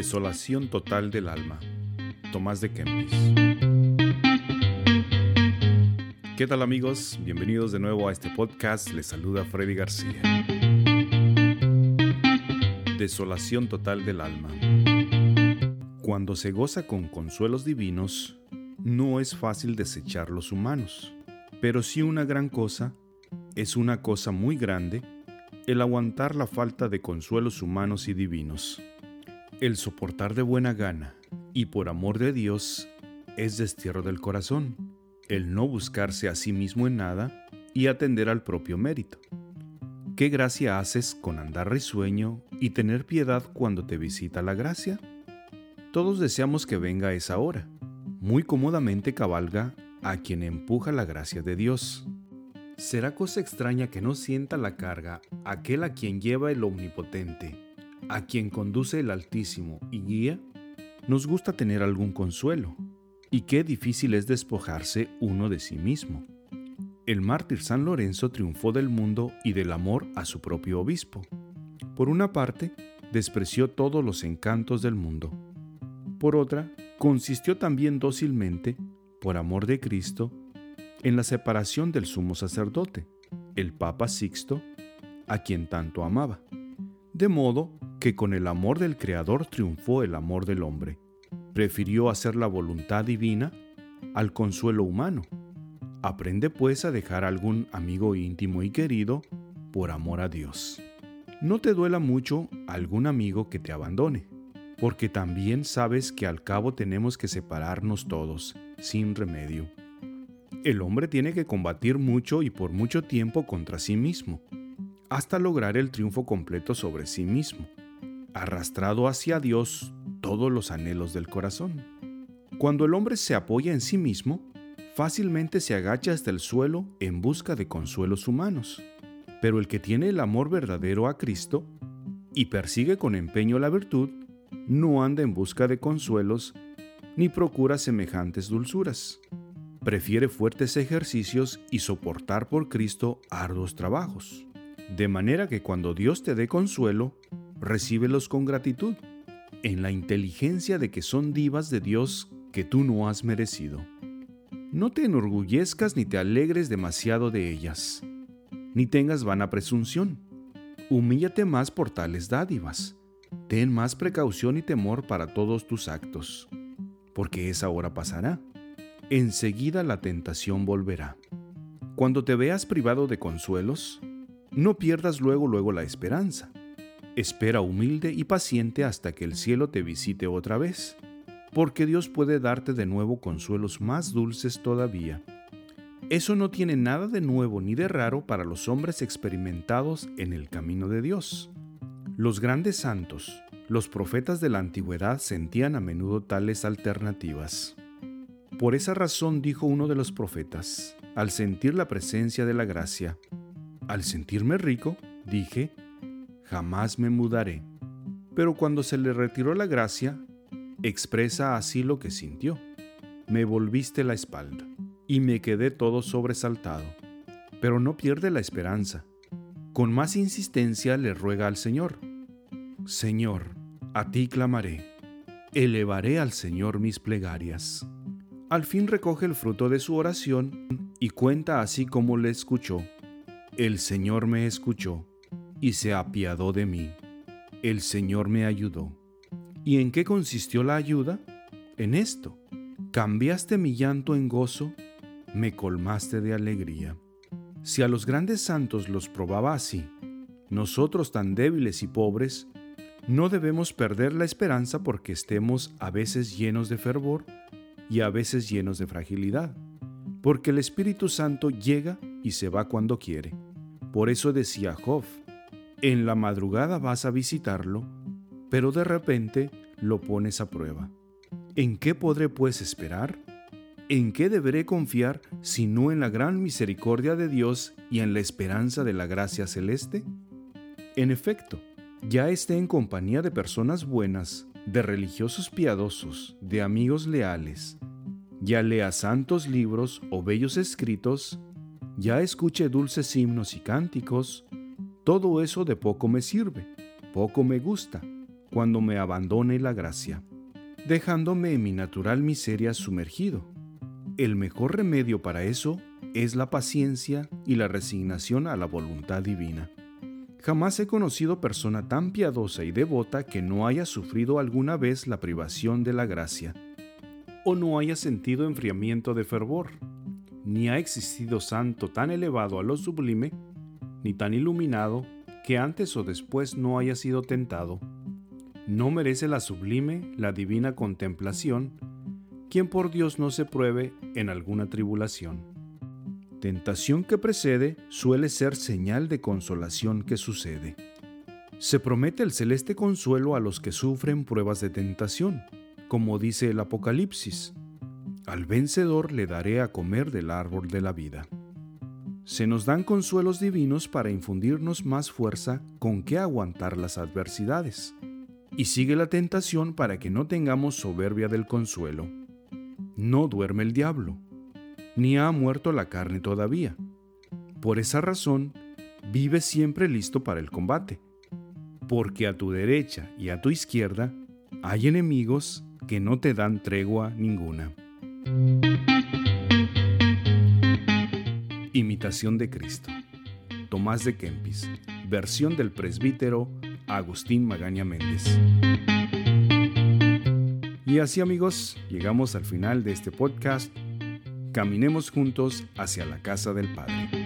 Desolación total del alma. Tomás de Kempis. ¿Qué tal amigos? Bienvenidos de nuevo a este podcast. Les saluda Freddy García. Desolación total del alma. Cuando se goza con consuelos divinos, no es fácil desechar los humanos, pero sí una gran cosa, es una cosa muy grande, el aguantar la falta de consuelos humanos y divinos. El soportar de buena gana y por amor de Dios es destierro del corazón, el no buscarse a sí mismo en nada y atender al propio mérito. ¿Qué gracia haces con andar risueño y tener piedad cuando te visita la gracia? Todos deseamos que venga esa hora. Muy cómodamente cabalga a quien empuja la gracia de Dios. ¿Será cosa extraña que no sienta la carga aquel a quien lleva el Omnipotente a quien conduce el Altísimo y guía, nos gusta tener algún consuelo, y qué difícil es despojarse uno de sí mismo. El mártir San Lorenzo triunfó del mundo y del amor a su propio obispo. Por una parte, despreció todos los encantos del mundo. Por otra, consistió también dócilmente, por amor de Cristo, en la separación del sumo sacerdote, el Papa Sixto, a quien tanto amaba. De modo que con el amor del Creador triunfó el amor del hombre. Prefirió hacer la voluntad divina al consuelo humano. Aprende pues a dejar algún amigo íntimo y querido por amor a Dios. No te duela mucho algún amigo que te abandone, porque también sabes que al cabo tenemos que separarnos todos, sin remedio. El hombre tiene que combatir mucho y por mucho tiempo contra sí mismo, hasta lograr el triunfo completo sobre sí mismo arrastrado hacia Dios todos los anhelos del corazón. Cuando el hombre se apoya en sí mismo, fácilmente se agacha hasta el suelo en busca de consuelos humanos. Pero el que tiene el amor verdadero a Cristo y persigue con empeño la virtud, no anda en busca de consuelos ni procura semejantes dulzuras. Prefiere fuertes ejercicios y soportar por Cristo arduos trabajos. De manera que cuando Dios te dé consuelo, recíbelos con gratitud, en la inteligencia de que son divas de Dios que tú no has merecido. No te enorgullezcas ni te alegres demasiado de ellas, ni tengas vana presunción. Humíllate más por tales dádivas. Ten más precaución y temor para todos tus actos, porque esa hora pasará. Enseguida la tentación volverá. Cuando te veas privado de consuelos, no pierdas luego luego la esperanza Espera humilde y paciente hasta que el cielo te visite otra vez, porque Dios puede darte de nuevo consuelos más dulces todavía. Eso no tiene nada de nuevo ni de raro para los hombres experimentados en el camino de Dios. Los grandes santos, los profetas de la antigüedad sentían a menudo tales alternativas. Por esa razón dijo uno de los profetas, al sentir la presencia de la gracia, al sentirme rico, dije, jamás me mudaré. Pero cuando se le retiró la gracia, expresa así lo que sintió. Me volviste la espalda y me quedé todo sobresaltado. Pero no pierde la esperanza. Con más insistencia le ruega al Señor. Señor, a ti clamaré. Elevaré al Señor mis plegarias. Al fin recoge el fruto de su oración y cuenta así como le escuchó. El Señor me escuchó y se apiadó de mí. El Señor me ayudó. ¿Y en qué consistió la ayuda? En esto, cambiaste mi llanto en gozo, me colmaste de alegría. Si a los grandes santos los probaba así, nosotros tan débiles y pobres, no debemos perder la esperanza porque estemos a veces llenos de fervor y a veces llenos de fragilidad, porque el Espíritu Santo llega y se va cuando quiere. Por eso decía Job, en la madrugada vas a visitarlo, pero de repente lo pones a prueba. ¿En qué podré pues esperar? ¿En qué deberé confiar si no en la gran misericordia de Dios y en la esperanza de la gracia celeste? En efecto, ya esté en compañía de personas buenas, de religiosos piadosos, de amigos leales, ya lea santos libros o bellos escritos, ya escuche dulces himnos y cánticos, todo eso de poco me sirve, poco me gusta, cuando me abandone la gracia, dejándome en mi natural miseria sumergido. El mejor remedio para eso es la paciencia y la resignación a la voluntad divina. Jamás he conocido persona tan piadosa y devota que no haya sufrido alguna vez la privación de la gracia, o no haya sentido enfriamiento de fervor, ni ha existido santo tan elevado a lo sublime, ni tan iluminado que antes o después no haya sido tentado. No merece la sublime, la divina contemplación, quien por Dios no se pruebe en alguna tribulación. Tentación que precede suele ser señal de consolación que sucede. Se promete el celeste consuelo a los que sufren pruebas de tentación, como dice el Apocalipsis. Al vencedor le daré a comer del árbol de la vida. Se nos dan consuelos divinos para infundirnos más fuerza con que aguantar las adversidades. Y sigue la tentación para que no tengamos soberbia del consuelo no duerme el diablo, ni ha muerto la carne todavía. Por esa razón, vive siempre listo para el combate, porque a tu derecha y a tu izquierda hay enemigos que no te dan tregua ninguna. Imitación de Cristo. Tomás de Kempis. Versión del presbítero Agustín Magaña Méndez. Y así amigos, llegamos al final de este podcast. Caminemos juntos hacia la casa del Padre.